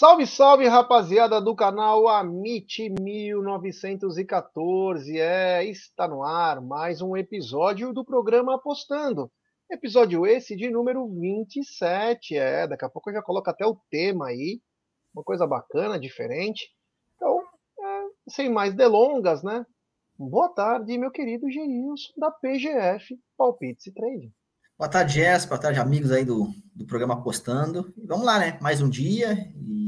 Salve, salve, rapaziada do canal Amit 1914. É, está no ar mais um episódio do programa Apostando. Episódio esse de número 27. É, daqui a pouco eu já coloco até o tema aí. Uma coisa bacana, diferente. Então, é, sem mais delongas, né? Boa tarde, meu querido Geilson da PGF Palpites e Trade. Boa tarde, Jess. Boa tarde, amigos aí do, do programa Apostando. Vamos lá, né? Mais um dia. E,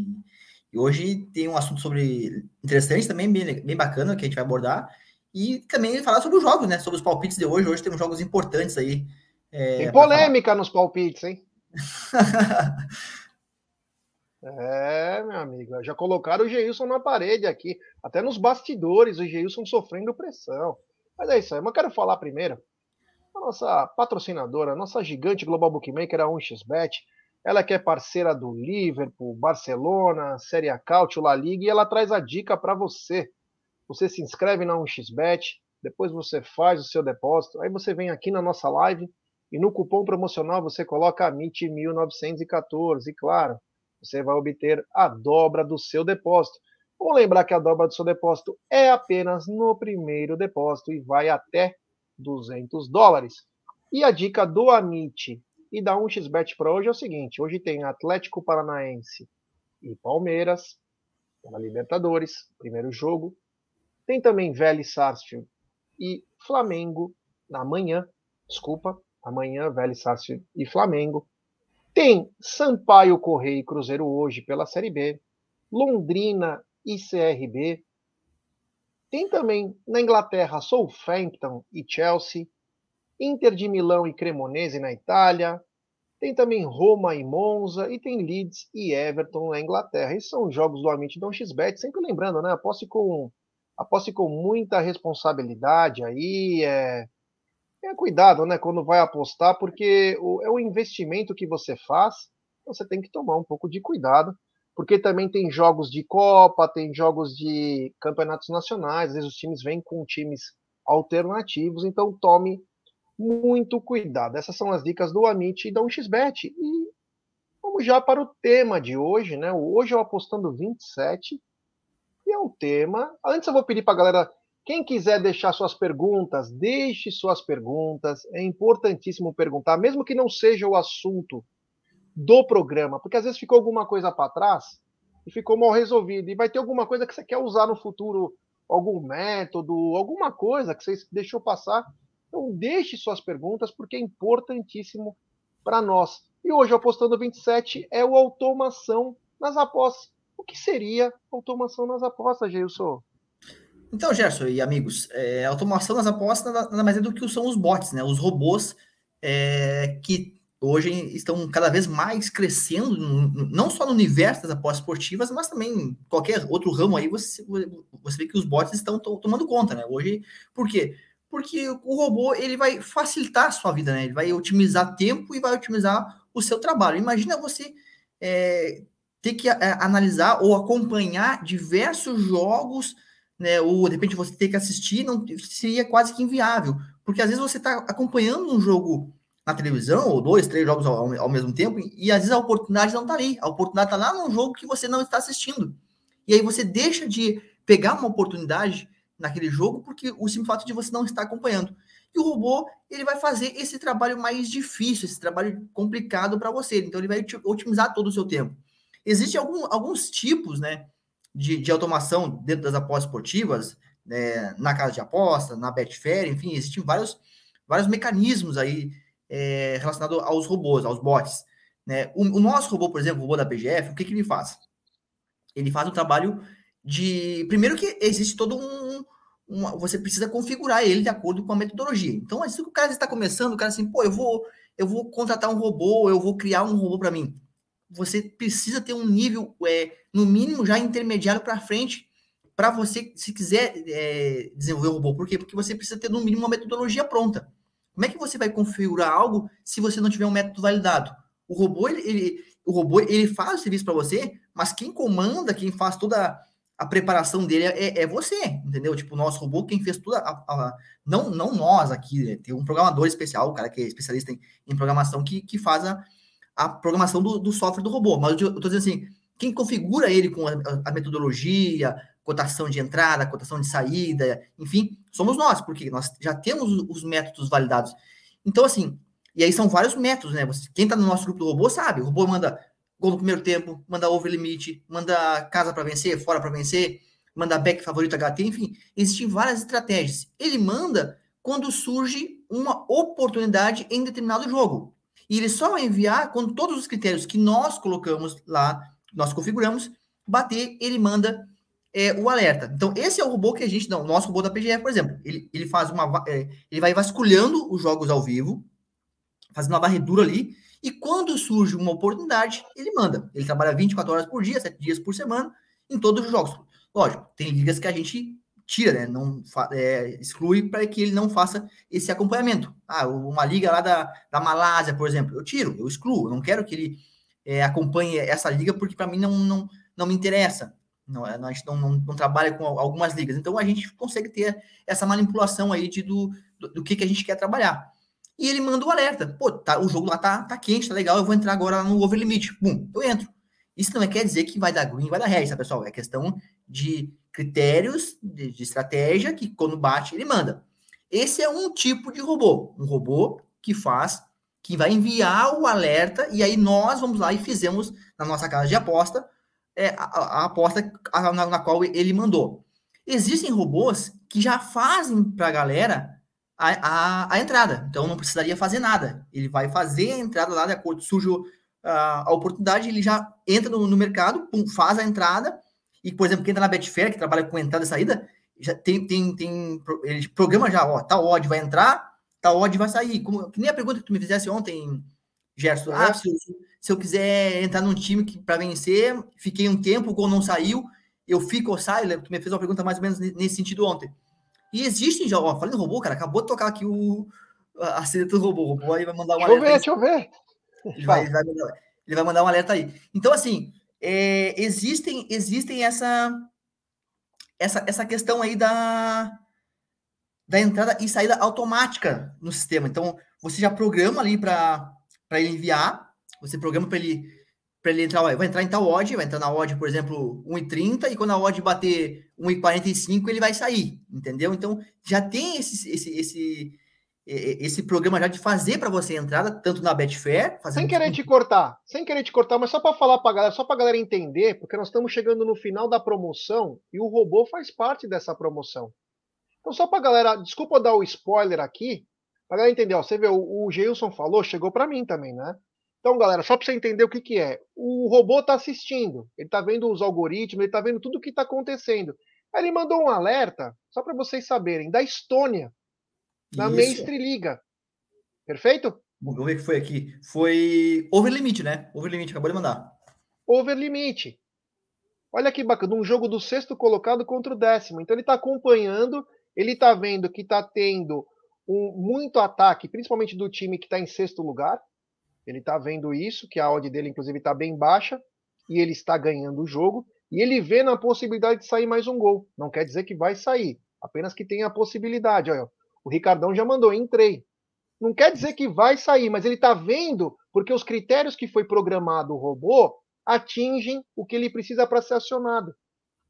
e, hoje tem um assunto sobre interessante também, bem, bem bacana, que a gente vai abordar. E também falar sobre os jogos, né? Sobre os palpites de hoje. Hoje temos jogos importantes aí. É, tem polêmica nos palpites, hein? é, meu amigo. Já colocaram o Geilson na parede aqui. Até nos bastidores, o Geilson sofrendo pressão. Mas é isso aí. Mas eu quero falar primeiro a nossa patrocinadora, a nossa gigante Global Bookmaker, a 1xBet. Ela que é parceira do Liverpool, Barcelona, Série A Cautio, La Liga, e ela traz a dica para você. Você se inscreve na 1xBet, depois você faz o seu depósito, aí você vem aqui na nossa live e no cupom promocional você coloca AMIT1914 e claro, você vai obter a dobra do seu depósito. Vamos lembrar que a dobra do seu depósito é apenas no primeiro depósito e vai até 200 dólares. E a dica do Amit e da 1xBet para hoje é o seguinte: hoje tem Atlético Paranaense e Palmeiras na Libertadores, primeiro jogo. Tem também Vélez Sarsfield e Flamengo na manhã, desculpa, amanhã Vélez Sarsfield e Flamengo. Tem Sampaio Correia e Cruzeiro hoje pela Série B, Londrina e CRB, tem também na Inglaterra Southampton e Chelsea, Inter de Milão e Cremonese na Itália, tem também Roma e Monza, e tem Leeds e Everton na Inglaterra. Esses são os jogos do Amit Dom XBet, sempre lembrando, né? Aposte com, aposte com muita responsabilidade aí, é, é cuidado, né? Quando vai apostar, porque o, é o investimento que você faz, você tem que tomar um pouco de cuidado porque também tem jogos de Copa, tem jogos de campeonatos nacionais, às vezes os times vêm com times alternativos, então tome muito cuidado. Essas são as dicas do Amit e da 1xBet. E vamos já para o tema de hoje, né? Hoje eu apostando 27, e é um tema. Antes eu vou pedir para a galera, quem quiser deixar suas perguntas, deixe suas perguntas. É importantíssimo perguntar, mesmo que não seja o assunto do programa, porque às vezes ficou alguma coisa para trás e ficou mal resolvido, e vai ter alguma coisa que você quer usar no futuro, algum método, alguma coisa que você deixou passar. Então deixe suas perguntas, porque é importantíssimo para nós. E hoje, apostando 27, é o automação nas apostas. O que seria automação nas apostas, Gilson? Então, Gerson e amigos, é, automação nas apostas nada mais é do que são os bots, né? Os robôs é, que hoje estão cada vez mais crescendo, não só no universo das apostas esportivas, mas também em qualquer outro ramo aí, você, você vê que os bots estão tomando conta, né? Hoje, por quê? Porque o robô, ele vai facilitar a sua vida, né? Ele vai otimizar tempo e vai otimizar o seu trabalho. Imagina você é, ter que é, analisar ou acompanhar diversos jogos, né? Ou, de repente, você ter que assistir, não seria quase que inviável. Porque, às vezes, você está acompanhando um jogo na televisão, ou dois, três jogos ao, ao mesmo tempo, e, e às vezes a oportunidade não está ali. A oportunidade está lá num jogo que você não está assistindo. E aí você deixa de pegar uma oportunidade naquele jogo porque o simples fato de você não estar acompanhando. E o robô, ele vai fazer esse trabalho mais difícil, esse trabalho complicado para você. Então, ele vai otimizar todo o seu tempo. Existem algum, alguns tipos né, de, de automação dentro das apostas esportivas, né, na casa de aposta, na Betfair, enfim, existem vários, vários mecanismos aí é, relacionado aos robôs, aos bots. Né? O, o, nosso robô, por exemplo, o robô da PGF, o que, que ele faz? Ele faz um trabalho de. Primeiro que existe todo um. Uma, você precisa configurar ele de acordo com a metodologia. Então, assim que o cara está começando, o cara assim, pô, eu vou, eu vou contratar um robô, eu vou criar um robô para mim. Você precisa ter um nível, é, no mínimo, já intermediário para frente, para você, se quiser é, desenvolver um robô. Por quê? Porque você precisa ter, no mínimo, uma metodologia pronta. Como é que você vai configurar algo se você não tiver um método validado? O robô, ele, ele o robô, ele faz o serviço para você, mas quem comanda, quem faz toda a preparação dele é, é você, entendeu? Tipo, o nosso robô, quem fez toda a, a, não, não nós aqui, né? tem um programador especial, o cara que é especialista em, em programação, que, que faz a, a programação do, do, software do robô. Mas eu, eu tô dizendo assim, quem configura ele com a, a metodologia, cotação de entrada, cotação de saída, enfim, somos nós, porque nós já temos os métodos validados. Então, assim, e aí são vários métodos, né? Você, quem está no nosso grupo do robô sabe, o robô manda gol no primeiro tempo, manda over limite, manda casa para vencer, fora para vencer, manda back favorito HT, enfim, existem várias estratégias. Ele manda quando surge uma oportunidade em determinado jogo. E ele só vai enviar quando todos os critérios que nós colocamos lá, nós configuramos, bater, ele manda é, o alerta. Então, esse é o robô que a gente, não, o nosso robô da PGF, por exemplo, ele, ele faz uma, é, ele vai vasculhando os jogos ao vivo, fazendo uma varredura ali, e quando surge uma oportunidade, ele manda. Ele trabalha 24 horas por dia, 7 dias por semana, em todos os jogos. Lógico, tem ligas que a gente tira, né? Não é, exclui para que ele não faça esse acompanhamento. Ah, uma liga lá da, da Malásia, por exemplo, eu tiro, eu excluo. Eu não quero que ele é, acompanhe essa liga porque para mim não, não, não me interessa. Não, a gente não, não, não, trabalha com algumas ligas. Então a gente consegue ter essa manipulação aí de, do, do, do que, que a gente quer trabalhar. E ele manda o alerta. Pô, tá, o jogo lá tá, tá quente, tá legal, eu vou entrar agora no over limit. Bum, eu entro. Isso não é, quer dizer que vai dar green, vai dar red, tá, pessoal? É questão de critérios de, de estratégia que quando bate ele manda. Esse é um tipo de robô, um robô que faz, que vai enviar o alerta e aí nós vamos lá e fizemos na nossa casa de aposta é, a, a, aposta na, na, qual ele mandou. Existem robôs que já fazem para a galera a, a, entrada, então não precisaria fazer nada. Ele vai fazer a entrada lá de acordo surge a, a oportunidade, ele já entra no, no mercado, pum, faz a entrada e, por exemplo, quem está na Betfair, que trabalha com entrada e saída, já tem, tem, tem ele programa já, ó, tal odd vai entrar, tal odd vai sair. Como, que nem a pergunta que tu me fizesse ontem, Gerson. Ah, se eu, se eu quiser entrar num time para vencer, fiquei um tempo, o gol não saiu, eu fico ou saio? Tu me fez uma pergunta mais ou menos nesse sentido ontem. E existem já, ó, falando robô, cara, acabou de tocar aqui o, a do robô. O robô aí vai mandar um alerta. Deixa eu ver, deixa eu ver. Ele vai, ele vai, mandar, ele vai mandar um alerta aí. Então, assim, é, existem, existem essa, essa, essa questão aí da, da entrada e saída automática no sistema. Então, você já programa ali para ele enviar, você programa para ele para ele entrar, vai entrar em tal odd, vai entrar na odd, por exemplo, 1,30, e quando a odd bater 1,45, ele vai sair, entendeu? Então, já tem esse, esse, esse, esse programa já de fazer para você entrada, tanto na Betfair. Sem querer te cortar, sem querer te cortar, mas só para falar para galera, só para galera entender, porque nós estamos chegando no final da promoção e o robô faz parte dessa promoção. Então, só para galera, desculpa dar o spoiler aqui, para galera entender, ó, você vê, o, o Geilson falou, chegou para mim também, né? Então, galera, só para você entender o que, que é. O robô está assistindo, ele está vendo os algoritmos, ele está vendo tudo o que está acontecendo. Aí ele mandou um alerta, só para vocês saberem, da Estônia na Mestre Liga. Perfeito? Vamos ver o que foi aqui. Foi over limite, né? Over limite, acabou de mandar. Over limite. Olha que bacana, um jogo do sexto colocado contra o décimo. Então ele está acompanhando, ele está vendo que está tendo um, muito ataque, principalmente do time que está em sexto lugar. Ele está vendo isso, que a odd dele, inclusive, está bem baixa, e ele está ganhando o jogo. E ele vê na possibilidade de sair mais um gol. Não quer dizer que vai sair, apenas que tem a possibilidade. Olha, o Ricardão já mandou, entrei. Não quer dizer que vai sair, mas ele está vendo porque os critérios que foi programado o robô atingem o que ele precisa para ser acionado.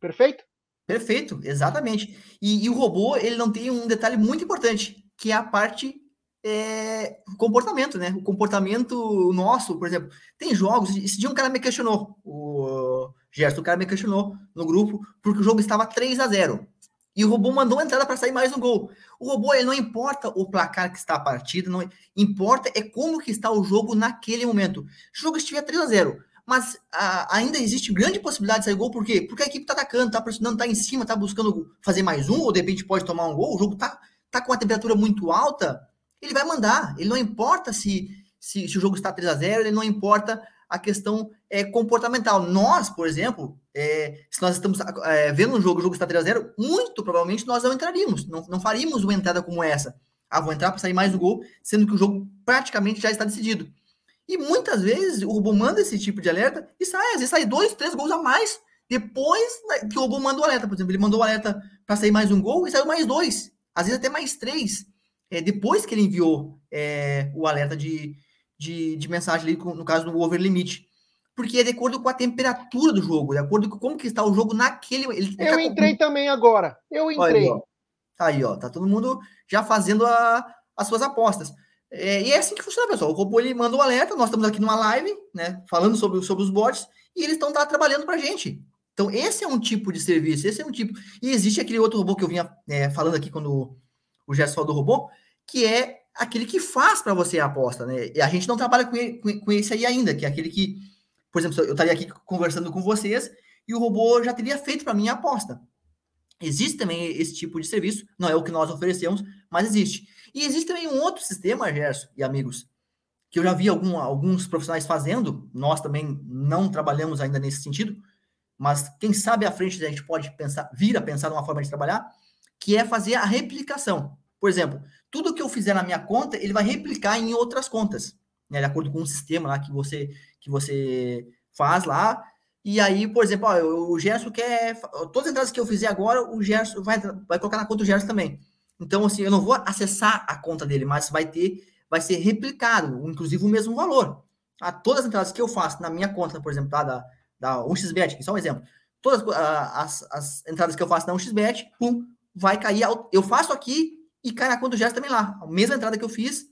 Perfeito? Perfeito, exatamente. E, e, o robô ele não tem um detalhe muito importante, que é a parte é, comportamento, né? O comportamento nosso, por exemplo, tem jogos. Esse dia um cara me questionou, o Gerson, o cara me questionou no grupo, porque o jogo estava 3 a 0 e o robô mandou uma entrada para sair mais um gol. O robô, ele não importa o placar que está a partida, não importa é como que está o jogo naquele momento. Se o jogo estiver 3 a 0 mas a, ainda existe grande possibilidade de sair gol, por quê? Porque a equipe está atacando, está pressionando, está em cima, está buscando fazer mais um, ou de repente pode tomar um gol, o jogo está tá com a temperatura muito alta, ele vai mandar. Ele não importa se, se, se o jogo está 3 a 0 ele não importa a questão é, comportamental. Nós, por exemplo, é, se nós estamos é, vendo um jogo, o jogo está 3 a 0 muito provavelmente nós não entraríamos, não, não faríamos uma entrada como essa. Ah, vou entrar para sair mais um gol, sendo que o jogo praticamente já está decidido. E muitas vezes o robô manda esse tipo de alerta e sai, às vezes sai dois, três gols a mais depois que o robô manda o alerta. Por exemplo, ele mandou o alerta para sair mais um gol e saiu mais dois, às vezes até mais três, é, depois que ele enviou é, o alerta de, de, de mensagem ali, no caso do over limit. porque é de acordo com a temperatura do jogo, de acordo com como que está o jogo naquele. Ele, eu tá entrei com... também agora. Eu entrei. Aí, ó. Aí, ó, tá todo mundo já fazendo a, as suas apostas. É, e é assim que funciona, pessoal. O robô ele manda um alerta, nós estamos aqui numa live, né, falando sobre, sobre os bots, e eles estão tá trabalhando para a gente. Então, esse é um tipo de serviço, esse é um tipo. E existe aquele outro robô que eu vinha é, falando aqui quando o Gerson falou do robô, que é aquele que faz para você a aposta, né? E a gente não trabalha com, com, com esse aí ainda, que é aquele que, por exemplo, eu estaria aqui conversando com vocês e o robô já teria feito para mim a aposta. Existe também esse tipo de serviço, não é o que nós oferecemos, mas existe. E existe também um outro sistema, Gerson e amigos, que eu já vi algum, alguns profissionais fazendo, nós também não trabalhamos ainda nesse sentido, mas quem sabe à frente a gente pode pensar, vir a pensar numa forma de trabalhar, que é fazer a replicação. Por exemplo, tudo que eu fizer na minha conta, ele vai replicar em outras contas, né, de acordo com um sistema lá que você que você faz lá. E aí, por exemplo, ó, o Gerson quer todas as entradas que eu fizer agora, o Gerson vai, vai colocar na conta do Gerson também. Então, assim, eu não vou acessar a conta dele, mas vai ter, vai ser replicado, inclusive o mesmo valor. Ah, todas as entradas que eu faço na minha conta, por exemplo, tá, da, da 1xBet, que é só um exemplo. Todas as, as entradas que eu faço na 1xBet, pum, vai cair. Eu faço aqui e conta do Gerson também lá. A mesma entrada que eu fiz,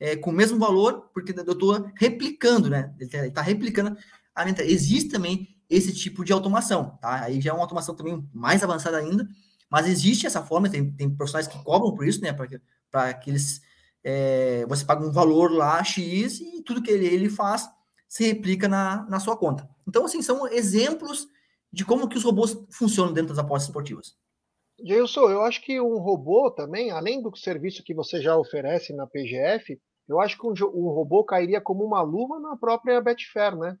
é, com o mesmo valor, porque eu estou replicando, né? Ele está replicando a entrada. Existe também esse tipo de automação, tá? Aí já é uma automação também mais avançada ainda, mas existe essa forma, tem, tem profissionais que cobram por isso, né? Para que eles. É, você paga um valor lá, X, e tudo que ele, ele faz se replica na, na sua conta. Então, assim, são exemplos de como que os robôs funcionam dentro das apostas esportivas. Gilson, eu acho que um robô também, além do serviço que você já oferece na PGF, eu acho que um, um robô cairia como uma luva na própria Betfair, né?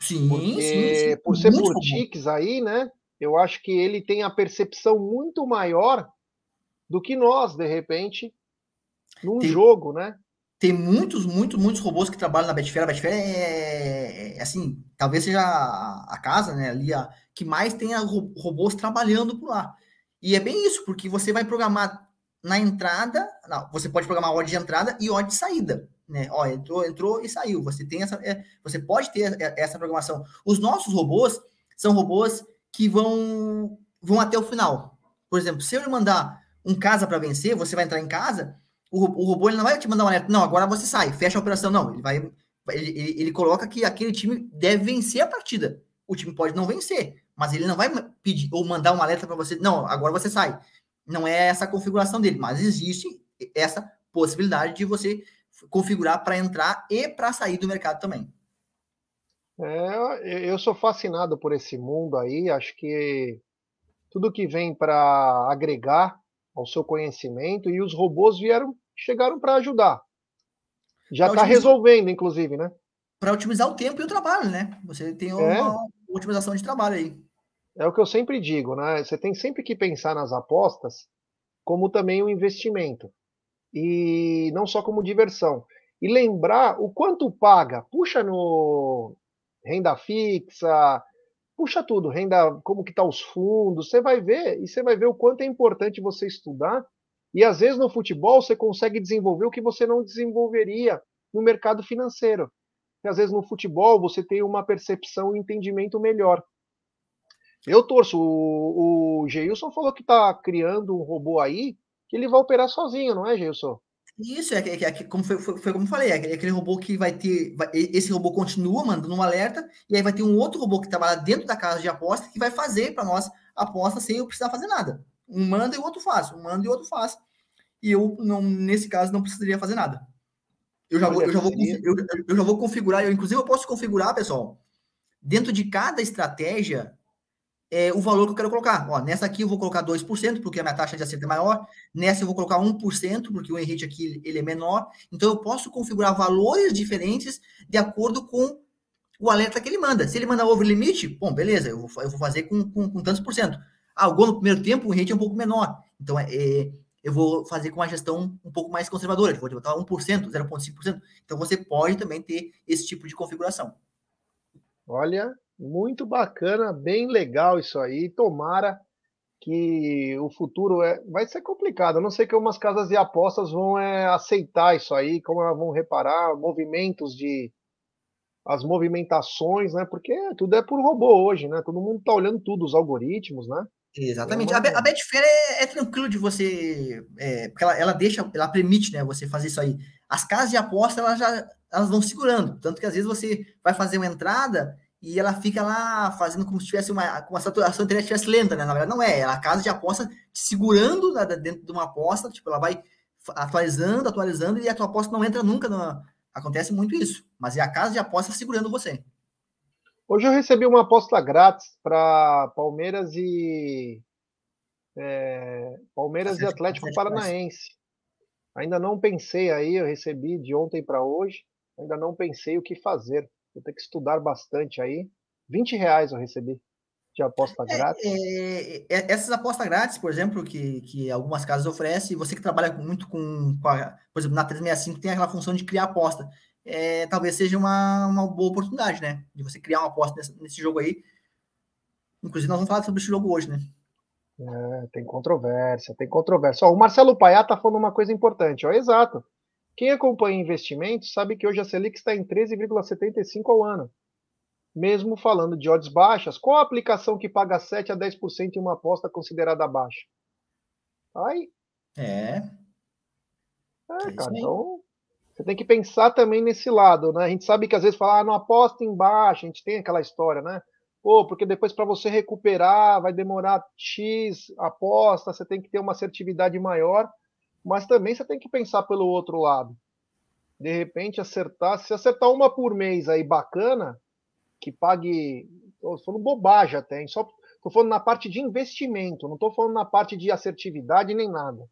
Sim, Porque, sim, sim. Por ser boutiques aí, né? eu acho que ele tem a percepção muito maior do que nós, de repente, num tem, jogo, né? Tem muitos, muitos, muitos robôs que trabalham na Betfair. A Betfair é, é assim, talvez seja a, casa, né, ali a, que mais tenha robôs trabalhando por lá. E é bem isso, porque você vai programar na entrada, não, você pode programar ordem de entrada e ordem de saída, né? Ó, entrou, entrou e saiu. Você tem essa, é, você pode ter essa programação. Os nossos robôs são robôs que vão, vão até o final. Por exemplo, se eu mandar um casa para vencer, você vai entrar em casa, o, o robô ele não vai te mandar uma alerta, não, agora você sai, fecha a operação, não. Ele vai. Ele, ele, ele coloca que aquele time deve vencer a partida. O time pode não vencer, mas ele não vai pedir ou mandar um alerta para você, não, agora você sai. Não é essa a configuração dele, mas existe essa possibilidade de você configurar para entrar e para sair do mercado também. É, eu sou fascinado por esse mundo aí. Acho que tudo que vem para agregar ao seu conhecimento e os robôs vieram, chegaram para ajudar. Já está resolvendo, inclusive, né? Para otimizar o tempo e o trabalho, né? Você tem uma é. otimização de trabalho aí. É o que eu sempre digo, né? Você tem sempre que pensar nas apostas como também um investimento e não só como diversão. E lembrar o quanto paga. Puxa no, renda fixa, puxa tudo, renda, como que tá os fundos, você vai ver e você vai ver o quanto é importante você estudar. E às vezes no futebol você consegue desenvolver o que você não desenvolveria no mercado financeiro. E às vezes no futebol você tem uma percepção e um entendimento melhor. Eu torço. O, o Geilson falou que está criando um robô aí que ele vai operar sozinho, não é, Geilson? Isso, é, é, é, como foi, foi, foi, como falei, é aquele robô que vai ter. Vai, esse robô continua mandando um alerta, e aí vai ter um outro robô que trabalha dentro da casa de aposta que vai fazer para nós a aposta sem eu precisar fazer nada. Um manda e o outro faz, um manda e o outro faz. E eu, não, nesse caso, não precisaria fazer nada. Eu já, vou, eu, já vou, eu, eu já vou configurar, eu, inclusive eu posso configurar, pessoal, dentro de cada estratégia, é, o valor que eu quero colocar. Ó, nessa aqui eu vou colocar 2%, porque a minha taxa de acerto é maior. Nessa eu vou colocar 1%, porque o Henrique aqui ele é menor. Então eu posso configurar valores diferentes de acordo com o alerta que ele manda. Se ele mandar over limite, bom, beleza, eu vou, eu vou fazer com, com, com tantos por cento. Ah, o gol no primeiro tempo, o rate é um pouco menor. Então é, é, eu vou fazer com a gestão um pouco mais conservadora. Vou botar 1%, 0,5%. Então você pode também ter esse tipo de configuração. Olha, muito bacana, bem legal isso aí. Tomara que o futuro é, vai ser complicado. Eu não sei como as casas de apostas vão é, aceitar isso aí, como elas vão reparar movimentos de, as movimentações, né? Porque tudo é por robô hoje, né? Todo mundo tá olhando tudo, os algoritmos, né? Exatamente. É uma... A, Betfair é, é, tranquilo de você, é, porque ela, ela, deixa, ela permite, né, você fazer isso aí. As casas de aposta, elas já elas vão segurando, tanto que às vezes você vai fazer uma entrada e ela fica lá fazendo como se tivesse uma, como a sua internet estivesse lenta, né? Na verdade, não é. é a casa de aposta te segurando né, dentro de uma aposta, tipo, ela vai atualizando, atualizando, e a tua aposta não entra nunca. Na... Acontece muito isso. Mas é a casa de aposta segurando você. Hoje eu recebi uma aposta grátis para Palmeiras e é, Palmeiras e Atlético Paranaense. Ainda não pensei aí, eu recebi de ontem para hoje. Ainda não pensei o que fazer. Vou ter que estudar bastante aí. 20 reais eu recebi de aposta é, grátis. É, é, essas apostas grátis, por exemplo, que, que algumas casas oferecem, você que trabalha muito com, com a, por exemplo, na 365 tem aquela função de criar aposta é, talvez seja uma, uma boa oportunidade, né? De você criar uma aposta nesse, nesse jogo aí. Inclusive, nós vamos falar sobre esse jogo hoje, né? É, tem controvérsia, tem controvérsia. Ó, o Marcelo Paiá tá falando uma coisa importante, ó, exato. Quem acompanha investimentos sabe que hoje a Selic está em 13,75 ao ano. Mesmo falando de odds baixas, qual a aplicação que paga 7 a 10% em uma aposta considerada baixa? Aí. É. É, cara, então você tem que pensar também nesse lado, né? A gente sabe que às vezes fala, ah, não aposta embaixo, a gente tem aquela história, né? Pô, porque depois para você recuperar vai demorar X aposta, você tem que ter uma assertividade maior, mas também você tem que pensar pelo outro lado. De repente acertar, se acertar uma por mês aí bacana, que pague, tô falando bobagem até, hein? só tô falando na parte de investimento, não tô falando na parte de assertividade nem nada.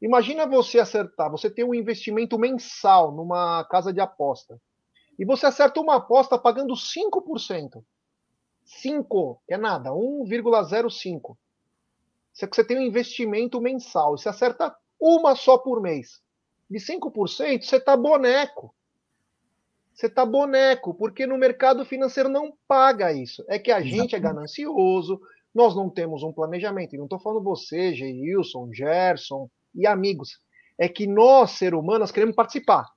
Imagina você acertar, você tem um investimento mensal numa casa de aposta. E você acerta uma aposta pagando 5%. 5, que é nada, 1,05. Você tem um investimento mensal. Você acerta uma só por mês. De 5%, você está boneco. Você está boneco, porque no mercado financeiro não paga isso. É que a gente é ganancioso, nós não temos um planejamento. E não estou falando você, Geilson, Gerson, e amigos. É que nós, ser humanos, queremos participar.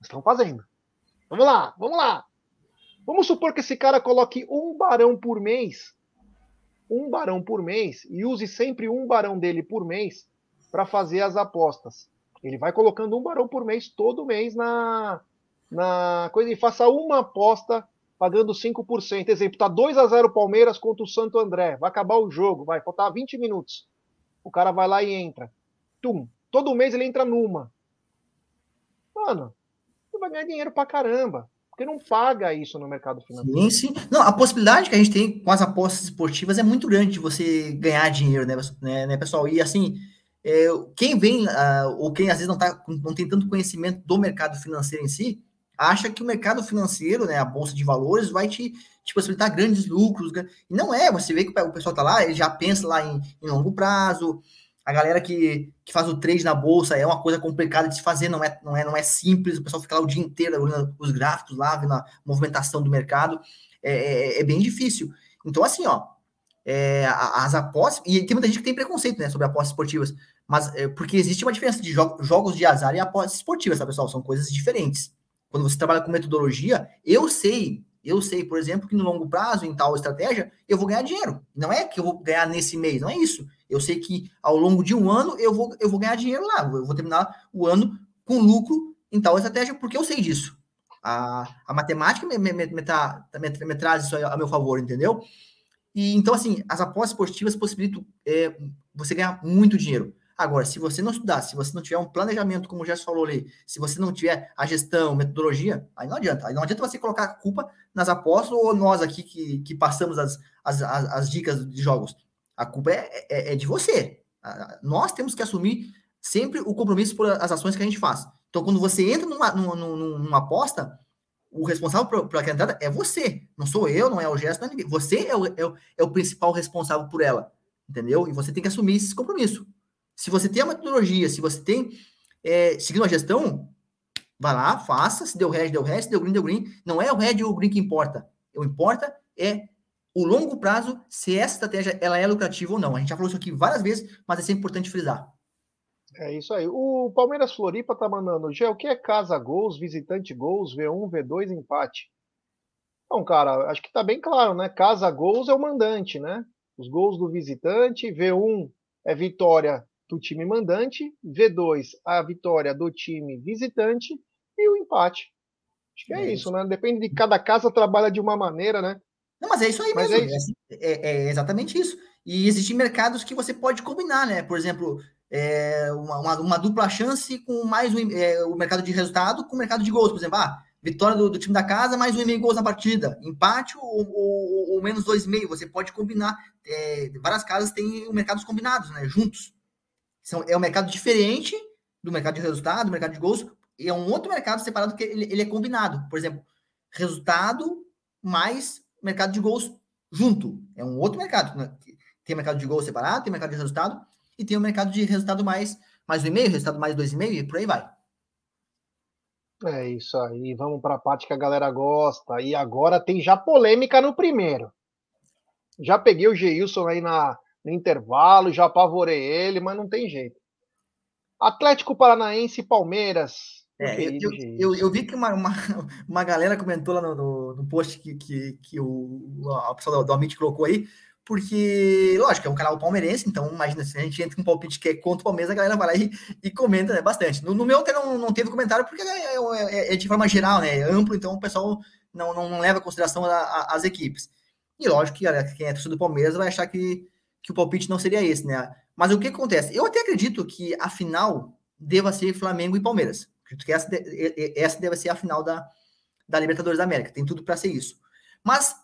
Estão fazendo. Vamos lá, vamos lá. Vamos supor que esse cara coloque um barão por mês, um barão por mês, e use sempre um barão dele por mês para fazer as apostas. Ele vai colocando um barão por mês, todo mês, na, na coisa, e faça uma aposta pagando 5%. Exemplo, tá 2 a 0 Palmeiras contra o Santo André. Vai acabar o jogo, vai faltar 20 minutos. O cara vai lá e entra. Tum. Todo mês ele entra numa. Mano, ele vai ganhar dinheiro pra caramba. Porque não paga isso no mercado financeiro. Sim, sim. Não, a possibilidade que a gente tem com as apostas esportivas é muito grande de você ganhar dinheiro, né, né, né pessoal? E assim, é, quem vem, uh, ou quem às vezes não, tá, não tem tanto conhecimento do mercado financeiro em si, acha que o mercado financeiro, né, a bolsa de valores, vai te, te possibilitar grandes lucros. E não é, você vê que o pessoal tá lá, ele já pensa lá em, em longo prazo, a galera que, que faz o trade na bolsa é uma coisa complicada de se fazer, não é, não é, não é simples. O pessoal fica lá o dia inteiro olhando os gráficos lá, vendo a movimentação do mercado. É, é, é bem difícil. Então, assim, ó, é, as apostas. E tem muita gente que tem preconceito né, sobre apostas esportivas, mas é, porque existe uma diferença de jo jogos de azar e apostas esportivas, tá, pessoal? São coisas diferentes. Quando você trabalha com metodologia, eu sei, eu sei, por exemplo, que no longo prazo, em tal estratégia, eu vou ganhar dinheiro. Não é que eu vou ganhar nesse mês, não é isso. Eu sei que ao longo de um ano eu vou, eu vou ganhar dinheiro lá, eu vou terminar o ano com lucro em tal estratégia, porque eu sei disso. A, a matemática me, me, me, me, me traz isso a meu favor, entendeu? E então, assim, as apostas esportivas possibilitam é, você ganhar muito dinheiro. Agora, se você não estudar, se você não tiver um planejamento, como Gerson falou ali, se você não tiver a gestão, metodologia, aí não adianta. Aí não adianta você colocar a culpa nas apostas ou nós aqui que, que passamos as, as, as, as dicas de jogos. A culpa é, é, é de você. Nós temos que assumir sempre o compromisso por as ações que a gente faz. Então, quando você entra numa, numa, numa aposta, o responsável por, aquela entrada é você. Não sou eu, não é o gesto, não é ninguém. Você é o, é, o, é o principal responsável por ela. Entendeu? E você tem que assumir esse compromisso. Se você tem a metodologia, se você tem. É, seguindo a gestão, vai lá, faça. Se deu red, deu red. Se deu green, deu green. Não é o red ou o green que importa. O importa é o longo prazo, se essa estratégia ela é lucrativa ou não. A gente já falou isso aqui várias vezes, mas é sempre importante frisar. É isso aí. O Palmeiras Floripa tá mandando, Gé, o que é casa gols, visitante gols, V1, V2, empate? Bom, cara, acho que tá bem claro, né? Casa gols é o mandante, né? Os gols do visitante, V1 é vitória do time mandante, V2 a vitória do time visitante e o empate. Acho que é, é isso, isso, né? Depende de cada casa trabalha de uma maneira, né? Não, mas é isso aí mas mesmo. É, isso. É, é, exatamente isso. E existem mercados que você pode combinar, né? Por exemplo, é, uma, uma, uma, dupla chance com mais um, é, o mercado de resultado com o mercado de gols. Por exemplo, ah, vitória do, do time da casa, mais um e meio gols na partida. Empate ou, ou, ou menos dois e meio. Você pode combinar. É, várias casas têm mercados combinados, né? Juntos. São, é um mercado diferente do mercado de resultado, do mercado de gols. E é um outro mercado separado que ele, ele é combinado. Por exemplo, resultado mais mercado de gols junto. É um outro mercado. Né? Tem mercado de gols separado, tem mercado de resultado e tem o mercado de resultado mais mais um e meio, resultado mais dois e meio e por aí vai. É isso aí, vamos para a parte que a galera gosta. E agora tem já polêmica no primeiro. Já peguei o Geilson aí na, no intervalo, já apavorei ele, mas não tem jeito. Atlético Paranaense e Palmeiras. É, eu, eu, eu, vi que uma, uma, uma galera comentou lá no, no, no post que, que, que o, a pessoa do, do Amit colocou aí, porque, lógico, é um canal palmeirense, então imagina se a gente entra com um palpite que é contra o Palmeiras, a galera vai lá e, e comenta né, bastante. No, no meu até não, não teve comentário, porque é, é, é, é, de forma geral, né? É amplo, então o pessoal não, não leva em consideração a, a, as equipes. E lógico que galera, quem é torcedor do Palmeiras vai achar que, que o palpite não seria esse, né? Mas o que acontece? Eu até acredito que a final deva ser Flamengo e Palmeiras. Acredito que essa, essa deve ser a final da, da Libertadores da América. Tem tudo para ser isso. Mas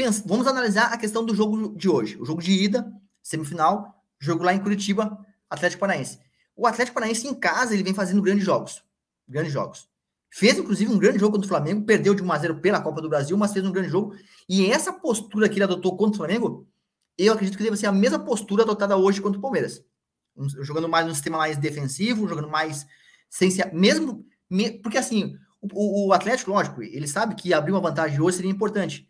Pensa, vamos analisar a questão do jogo de hoje. O jogo de ida, semifinal, jogo lá em Curitiba, Atlético Paranaense. O Atlético Paranaense em casa, ele vem fazendo grandes jogos. Grandes jogos. Fez, inclusive, um grande jogo contra o Flamengo, perdeu de 1 a 0 pela Copa do Brasil, mas fez um grande jogo. E essa postura que ele adotou contra o Flamengo, eu acredito que deve ser a mesma postura adotada hoje contra o Palmeiras. jogando mais no sistema mais defensivo, jogando mais sem ser, mesmo porque assim, o, o, Atlético, lógico, ele sabe que abrir uma vantagem hoje seria importante.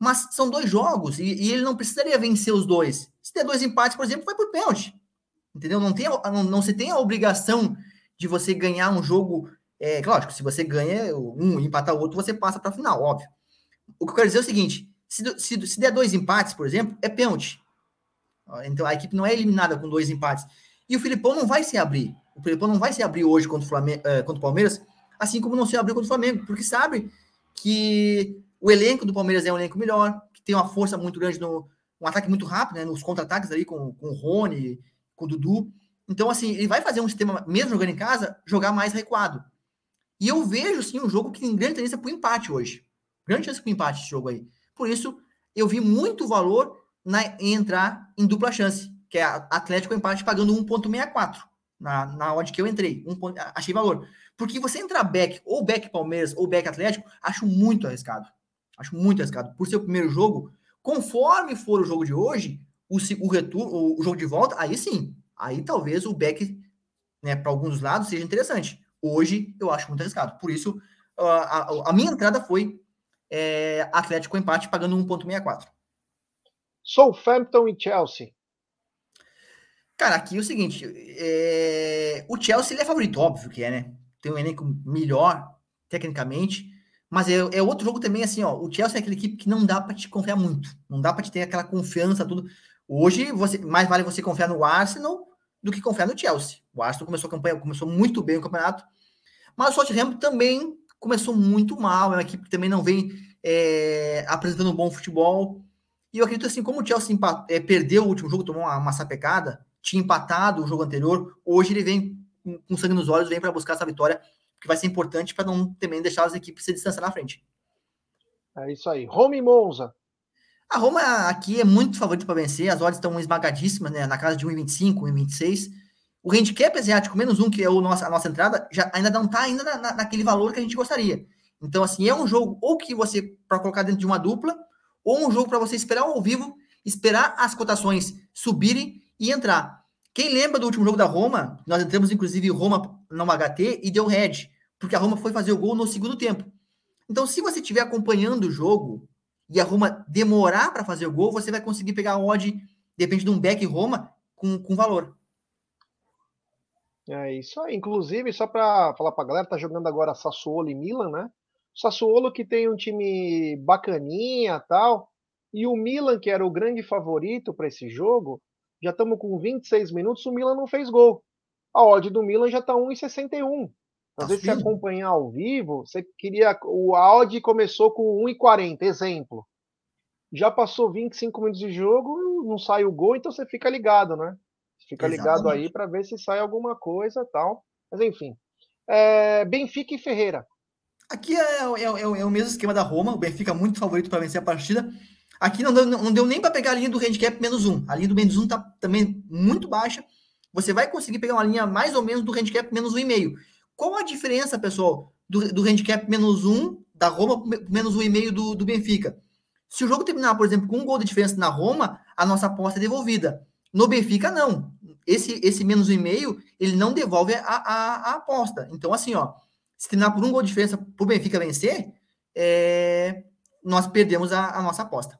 Mas são dois jogos e, e, ele não precisaria vencer os dois. Se der dois empates, por exemplo, vai por pênalti. Entendeu? Não, tem, não, não se tem a obrigação de você ganhar um jogo. É, lógico, se você ganha um e empata o outro, você passa para a final, óbvio. O que eu quero dizer é o seguinte: se, se, se der dois empates, por exemplo, é pênalti. Então a equipe não é eliminada com dois empates. E o Filipão não vai se abrir. O Filipão não vai se abrir hoje contra o, Flamengo, eh, contra o Palmeiras, assim como não se abriu contra o Flamengo, porque sabe que o elenco do Palmeiras é um elenco melhor, que tem uma força muito grande no um ataque muito rápido, né, nos contra-ataques ali com, com o Rony, com o Dudu. Então, assim, ele vai fazer um sistema, mesmo jogando em casa, jogar mais recuado. E eu vejo, sim, um jogo que tem grande tendência para o empate hoje. Grande chance para o empate esse jogo aí. Por isso, eu vi muito valor na, em entrar em dupla chance, que é Atlético empate pagando 1,64 na, na odd que eu entrei. Um, achei valor. Porque você entrar back, ou back Palmeiras, ou back Atlético, acho muito arriscado. Acho muito arriscado. Por ser o primeiro jogo, conforme for o jogo de hoje, o, o retorno, o jogo de volta, aí sim. Aí talvez o back, né, para alguns lados, seja interessante. Hoje eu acho muito arriscado. Por isso, a, a, a minha entrada foi é, Atlético empate pagando 1,64. Southampton e Chelsea. Cara, aqui é o seguinte: é... o Chelsea ele é favorito, óbvio que é, né? Tem um elenco melhor, tecnicamente. Mas é, é, outro jogo também, assim, ó. O Chelsea é aquela equipe que não dá para te confiar muito. Não dá para te ter aquela confiança, tudo. Hoje, você, mais vale você confiar no Arsenal do que confiar no Chelsea. O Arsenal começou a campanha, começou muito bem o campeonato. Mas o Southampton também começou muito mal. É uma equipe que também não vem é, apresentando um bom futebol. E eu acredito assim, como o Chelsea é, perdeu o último jogo, tomou uma, uma sapecada, tinha empatado o jogo anterior, hoje ele vem com, com sangue nos olhos, vem para buscar essa vitória que vai ser importante para não também deixar as equipes se distanciar na frente. É isso aí. Roma e Monza. A Roma aqui é muito favorito para vencer, as odds estão esmagadíssimas, né? Na casa de 1,25, 1,26. O handicap asiático, menos um, que é o nosso, a nossa entrada, já ainda não está ainda na, naquele valor que a gente gostaria. Então, assim, é um jogo ou que você, para colocar dentro de uma dupla, ou um jogo para você esperar ao vivo, esperar as cotações subirem e entrar. Quem lembra do último jogo da Roma? Nós entramos, inclusive, Roma no HT e deu red, porque a Roma foi fazer o gol no segundo tempo. Então, se você estiver acompanhando o jogo e a Roma demorar para fazer o gol, você vai conseguir pegar a odd, depende de um back Roma, com, com valor. É isso aí. Inclusive, só para falar para a galera, tá jogando agora Sassuolo e Milan, né? Sassuolo que tem um time bacaninha tal. E o Milan, que era o grande favorito para esse jogo, já estamos com 26 minutos, o Milan não fez gol. A odd do Milan já está 1,61. Às vezes você acompanhar ao vivo, você queria. O odd começou com 1,40, exemplo. Já passou 25 minutos de jogo, não sai o gol, então você fica ligado, né? Fica Exatamente. ligado aí para ver se sai alguma coisa tal. Mas enfim. É, Benfica e Ferreira. Aqui é, é, é, é, o mesmo esquema da Roma. O Benfica muito favorito para vencer a partida. Aqui não deu, não deu nem para pegar a linha do handicap menos um. A linha do menos um está também muito baixa. Você vai conseguir pegar uma linha mais ou menos do handicap menos um e meio. Qual a diferença, pessoal, do, do handicap menos um da Roma menos um e meio do, do Benfica? Se o jogo terminar, por exemplo, com um gol de diferença na Roma, a nossa aposta é devolvida. No Benfica, não. Esse, esse menos um e meio, ele não devolve a, a, a aposta. Então, assim, ó, se terminar por um gol de diferença para o Benfica vencer, é, nós perdemos a, a nossa aposta.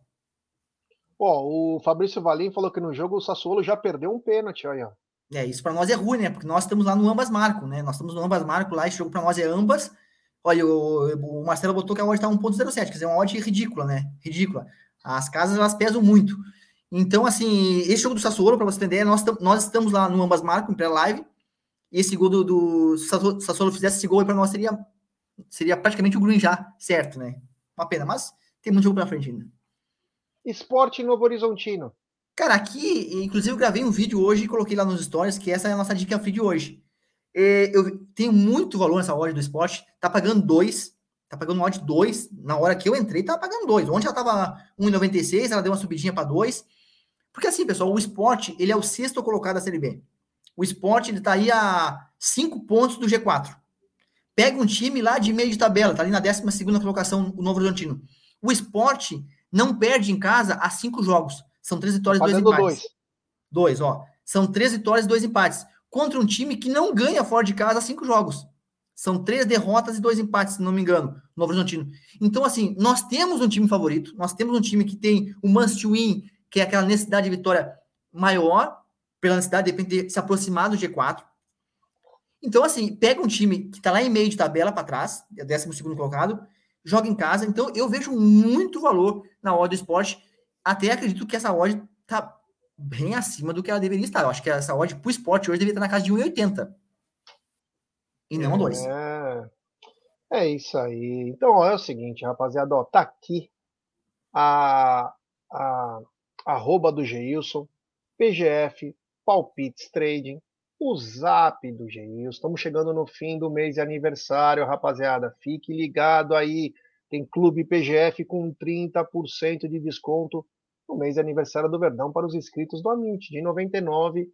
Ó, o Fabrício Valim falou que no jogo o Sassuolo já perdeu um pênalti, olha. É, isso para nós é ruim, né? Porque nós estamos lá no ambas marco, né? Nós estamos no ambas marco lá, esse jogo para nós é ambas. Olha, o, o Marcelo botou que a odd está 1.07, quer dizer, uma odd ridícula, né? Ridícula. As casas elas pesam muito. Então, assim, esse jogo do Sassuolo, para você entender, nós, nós estamos lá no ambas marco, em pré-live. E esse gol do, do se o Sassuolo fizesse esse gol para nós seria seria praticamente o Green já, certo, né? Uma pena, mas tem muito jogo para frente ainda. Esporte Novo Horizontino. Cara, aqui, inclusive, eu gravei um vídeo hoje e coloquei lá nos stories, que essa é a nossa dica free de hoje. É, eu tenho muito valor nessa odd do esporte, tá pagando dois, tá pagando odd 2. Na hora que eu entrei, tava pagando dois. Ontem ela tava 1,96, ela deu uma subidinha para dois. Porque assim, pessoal, o esporte, ele é o sexto colocado da Série B. O esporte, ele tá aí a cinco pontos do G4. Pega um time lá de meio de tabela, tá ali na 12 segunda colocação, o Novo Horizontino. O esporte não perde em casa há cinco jogos. São três vitórias e dois empates. Dois. dois, ó. São três vitórias e dois empates. Contra um time que não ganha fora de casa cinco jogos. São três derrotas e dois empates, se não me engano, Novo Horizontino. Então, assim, nós temos um time favorito, nós temos um time que tem o must win, que é aquela necessidade de vitória maior, pela necessidade de se aproximar do G4. Então, assim, pega um time que está lá em meio de tabela para trás, é 12 colocado, joga em casa. Então, eu vejo muito valor na odd do esporte até acredito que essa odd tá bem acima do que ela deveria estar. Eu acho que essa odd pro esporte hoje deveria estar na casa de 1,80. E não é, 2. É isso aí. Então, ó, é o seguinte, rapaziada, ó, tá aqui a, a arroba do Geilson, PGF, Palpites Trading, o zap do Geilson. Estamos chegando no fim do mês de aniversário, rapaziada. Fique ligado aí. Tem Clube PGF com 30% de desconto no mês de aniversário do Verdão para os inscritos do Amit, de 99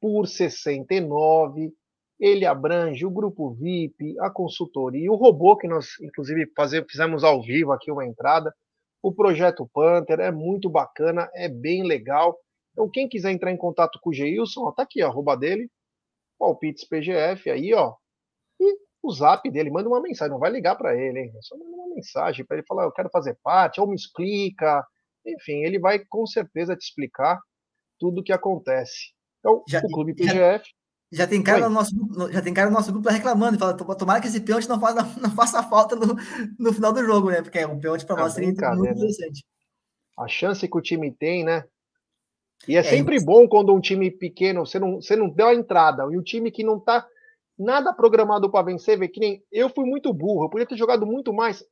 por 69. Ele abrange o grupo VIP, a consultoria, o robô que nós, inclusive, fazer, fizemos ao vivo aqui uma entrada, o projeto Panther, é muito bacana, é bem legal. Então, quem quiser entrar em contato com o Geilson, ó, tá aqui, ó, arroba dele, palpites PGF, aí, ó, e o zap dele, manda uma mensagem, não vai ligar para ele, hein? Só manda uma mensagem para ele falar, eu quero fazer parte, ou me explica, enfim, ele vai com certeza te explicar tudo o que acontece. Então, já, o Clube PGF. Já, já tem cara no nosso já tem cara no nosso grupo reclamando, fala, tomara que esse pênalti não faça, não faça falta no, no final do jogo, né? Porque um pênalti para é nós seria muito né? interessante. A chance que o time tem, né? E é, é sempre isso. bom quando um time pequeno, você não, você não deu a entrada, e o time que não tá nada programado para vencer, vê que nem eu fui muito burro, eu podia ter jogado muito mais.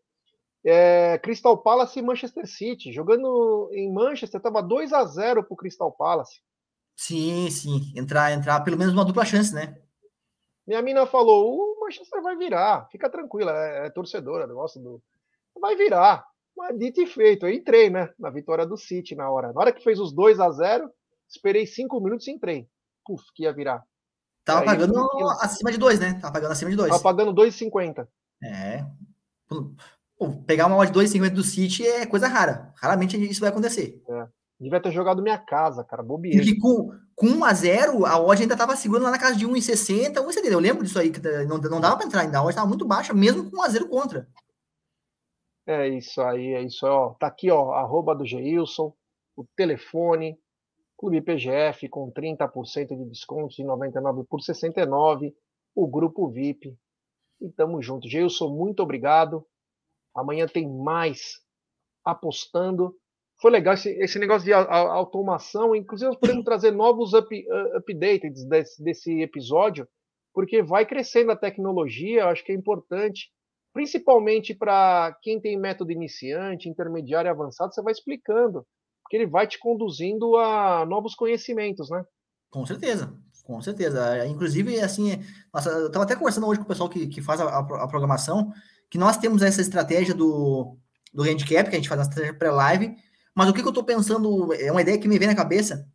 É, Crystal Palace e Manchester City, jogando em Manchester, tava 2 a 0 pro Crystal Palace. Sim, sim, entrar, entrar pelo menos uma dupla chance, né? Minha mina falou: o Manchester vai virar, fica tranquila, é, é torcedora, negócio do. Vai virar. Mas dito e feito, eu entrei, né? Na vitória do City na hora. Na hora que fez os 2 a 0 esperei 5 minutos e entrei. Puf, que ia virar. Tava pagando acima de dois, né? Tava pagando acima de dois. Tava pagando 2,50. É. Pô, pegar uma odd 2,50 do City é coisa rara. Raramente isso vai acontecer. É. Devia ter jogado minha casa, cara. Bobeira. Porque com, com 1 a 0 a odd ainda tava segurando lá na casa de 1,60, 1,70. Eu lembro disso aí, que não, não dava para entrar ainda. A odd tava muito baixa, mesmo com 1 a 0 contra. É isso aí, é isso aí. Ó. Tá aqui, ó, arroba do Geilson, o telefone, Clube PGF com 30% de desconto de 99 por 69, o grupo VIP. E tamo junto. Geilson, muito obrigado. Amanhã tem mais apostando. Foi legal esse, esse negócio de a, a, automação. Inclusive, nós podemos trazer novos up, uh, updates desse, desse episódio, porque vai crescendo a tecnologia. Eu acho que é importante, principalmente para quem tem método iniciante, intermediário e avançado. Você vai explicando, porque ele vai te conduzindo a novos conhecimentos, né? Com certeza, com certeza. Inclusive, assim, nossa, eu estava até conversando hoje com o pessoal que, que faz a, a, programação, que nós temos essa estratégia do, do handicap, que a gente faz na estratégia pré-live, mas o que, que eu estou pensando, é uma ideia que me vem na cabeça,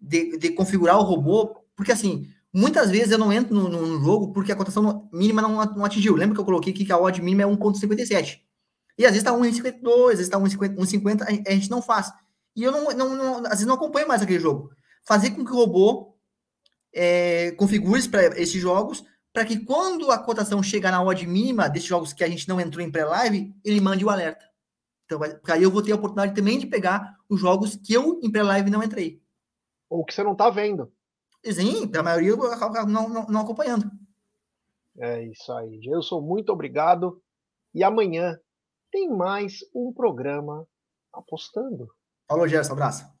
de, de, configurar o robô, porque assim, muitas vezes eu não entro no, no jogo porque a cotação mínima não, não, atingiu. Lembra que eu coloquei aqui que a odd mínima é 1,57. E às vezes está 1,52, às vezes está 1,50, a gente não faz. E eu não, não, não, às vezes não acompanho mais aquele jogo. Fazer com que o robô é, configure para esses jogos para que quando a cotação chegar na odd mínima desses jogos que a gente não entrou em pré-live, ele mande o alerta. Então, aí eu vou ter a oportunidade também de pegar os jogos que eu em pré-live não entrei. Ou que você não está vendo. Sim, a maioria eu acabo não, não, não acompanhando. É isso aí. Gilson, muito obrigado. E amanhã tem mais um programa apostando. Falou, Gerson. Abraço.